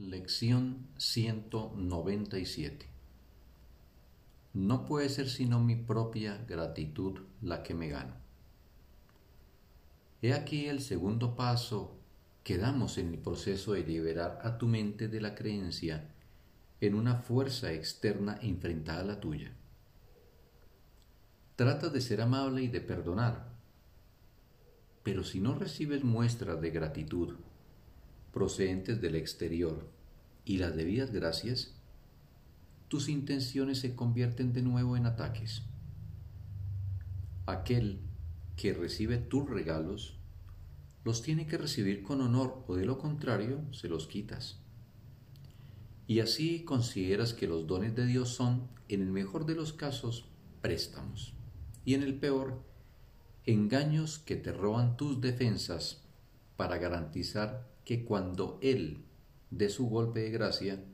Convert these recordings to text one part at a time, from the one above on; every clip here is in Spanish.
Lección 197 No puede ser sino mi propia gratitud la que me gana. He aquí el segundo paso que damos en el proceso de liberar a tu mente de la creencia en una fuerza externa enfrentada a la tuya. Trata de ser amable y de perdonar, pero si no recibes muestras de gratitud procedentes del exterior y las debidas gracias, tus intenciones se convierten de nuevo en ataques. Aquel que recibe tus regalos los tiene que recibir con honor o de lo contrario se los quitas. Y así consideras que los dones de Dios son, en el mejor de los casos, préstamos y en el peor, engaños que te roban tus defensas para garantizar que cuando Él dé su golpe de gracia,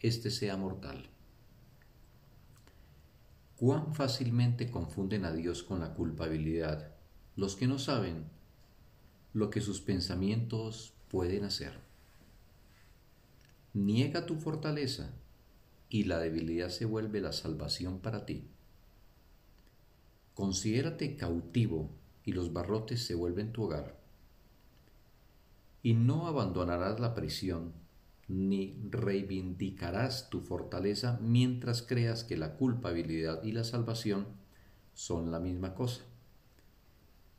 éste sea mortal. Cuán fácilmente confunden a Dios con la culpabilidad los que no saben lo que sus pensamientos pueden hacer. Niega tu fortaleza y la debilidad se vuelve la salvación para ti. Considérate cautivo y los barrotes se vuelven tu hogar y no abandonarás la prisión, ni reivindicarás tu fortaleza mientras creas que la culpabilidad y la salvación son la misma cosa.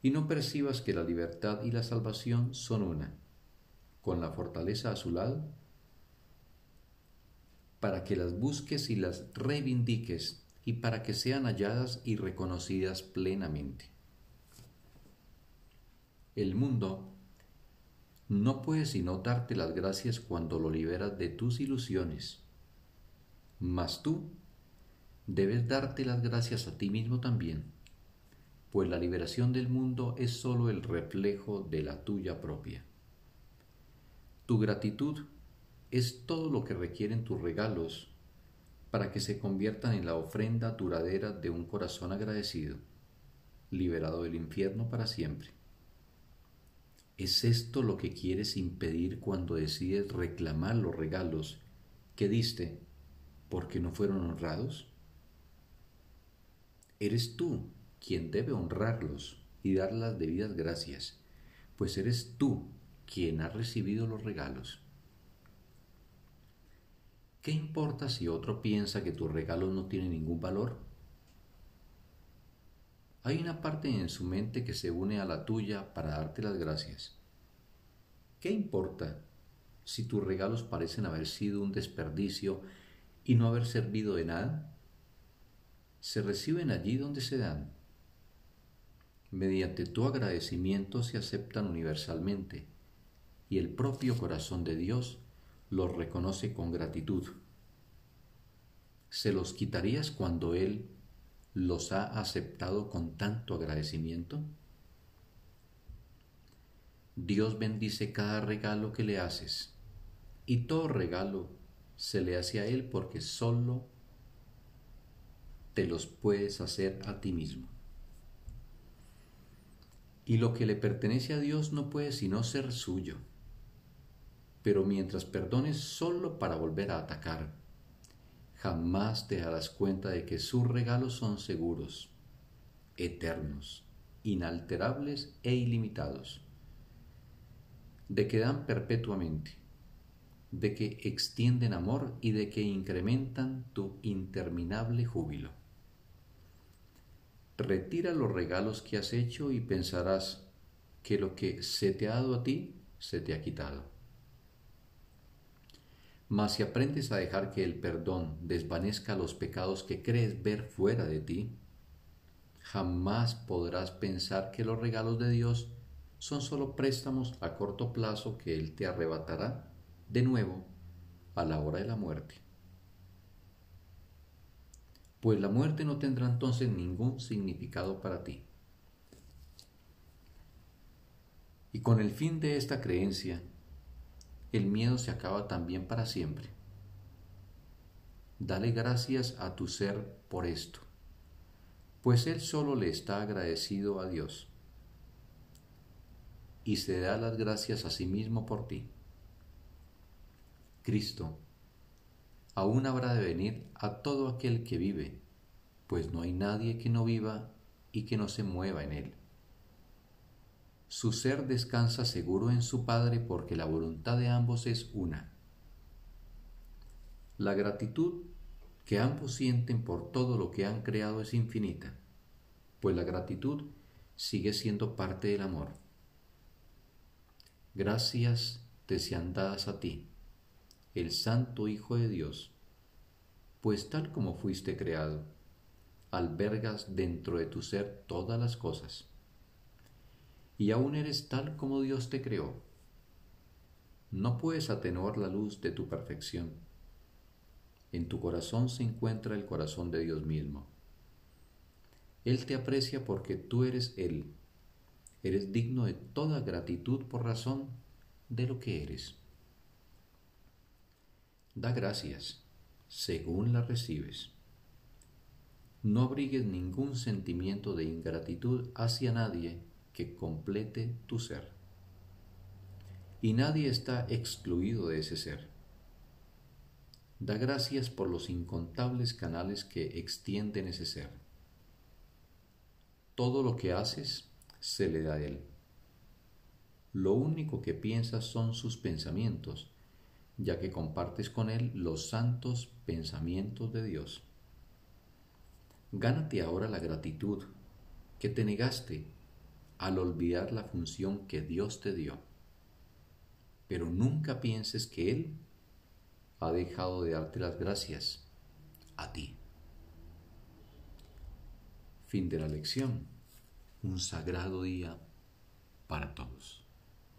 Y no percibas que la libertad y la salvación son una, con la fortaleza a su lado, para que las busques y las reivindiques y para que sean halladas y reconocidas plenamente. El mundo no puedes sino darte las gracias cuando lo liberas de tus ilusiones. Mas tú debes darte las gracias a ti mismo también, pues la liberación del mundo es sólo el reflejo de la tuya propia. Tu gratitud es todo lo que requieren tus regalos para que se conviertan en la ofrenda duradera de un corazón agradecido, liberado del infierno para siempre. ¿Es esto lo que quieres impedir cuando decides reclamar los regalos que diste porque no fueron honrados? Eres tú quien debe honrarlos y dar las debidas gracias, pues eres tú quien ha recibido los regalos. ¿Qué importa si otro piensa que tus regalos no tienen ningún valor? Hay una parte en su mente que se une a la tuya para darte las gracias. ¿Qué importa si tus regalos parecen haber sido un desperdicio y no haber servido de nada? Se reciben allí donde se dan. Mediante tu agradecimiento se aceptan universalmente y el propio corazón de Dios los reconoce con gratitud. ¿Se los quitarías cuando Él los ha aceptado con tanto agradecimiento? Dios bendice cada regalo que le haces y todo regalo se le hace a Él porque solo te los puedes hacer a ti mismo. Y lo que le pertenece a Dios no puede sino ser suyo. Pero mientras perdones solo para volver a atacar, jamás te darás cuenta de que sus regalos son seguros, eternos, inalterables e ilimitados, de que dan perpetuamente, de que extienden amor y de que incrementan tu interminable júbilo. Retira los regalos que has hecho y pensarás que lo que se te ha dado a ti se te ha quitado. Mas si aprendes a dejar que el perdón desvanezca los pecados que crees ver fuera de ti, jamás podrás pensar que los regalos de Dios son solo préstamos a corto plazo que Él te arrebatará de nuevo a la hora de la muerte. Pues la muerte no tendrá entonces ningún significado para ti. Y con el fin de esta creencia, el miedo se acaba también para siempre. Dale gracias a tu ser por esto, pues Él solo le está agradecido a Dios y se da las gracias a sí mismo por ti. Cristo, aún habrá de venir a todo aquel que vive, pues no hay nadie que no viva y que no se mueva en él. Su ser descansa seguro en su Padre porque la voluntad de ambos es una. La gratitud que ambos sienten por todo lo que han creado es infinita, pues la gratitud sigue siendo parte del amor. Gracias te sean dadas a ti, el Santo Hijo de Dios, pues tal como fuiste creado, albergas dentro de tu ser todas las cosas, y aún eres tal como Dios te creó. No puedes atenuar la luz de tu perfección. En tu corazón se encuentra el corazón de Dios mismo. Él te aprecia porque tú eres Él. Eres digno de toda gratitud por razón de lo que eres. Da gracias según la recibes. No abrigues ningún sentimiento de ingratitud hacia nadie que complete tu ser. Y nadie está excluido de ese ser. Da gracias por los incontables canales que extienden ese ser. Todo lo que haces se le da a él. Lo único que piensas son sus pensamientos ya que compartes con Él los santos pensamientos de Dios. Gánate ahora la gratitud que te negaste al olvidar la función que Dios te dio. Pero nunca pienses que Él ha dejado de darte las gracias a ti. Fin de la lección. Un sagrado día para todos.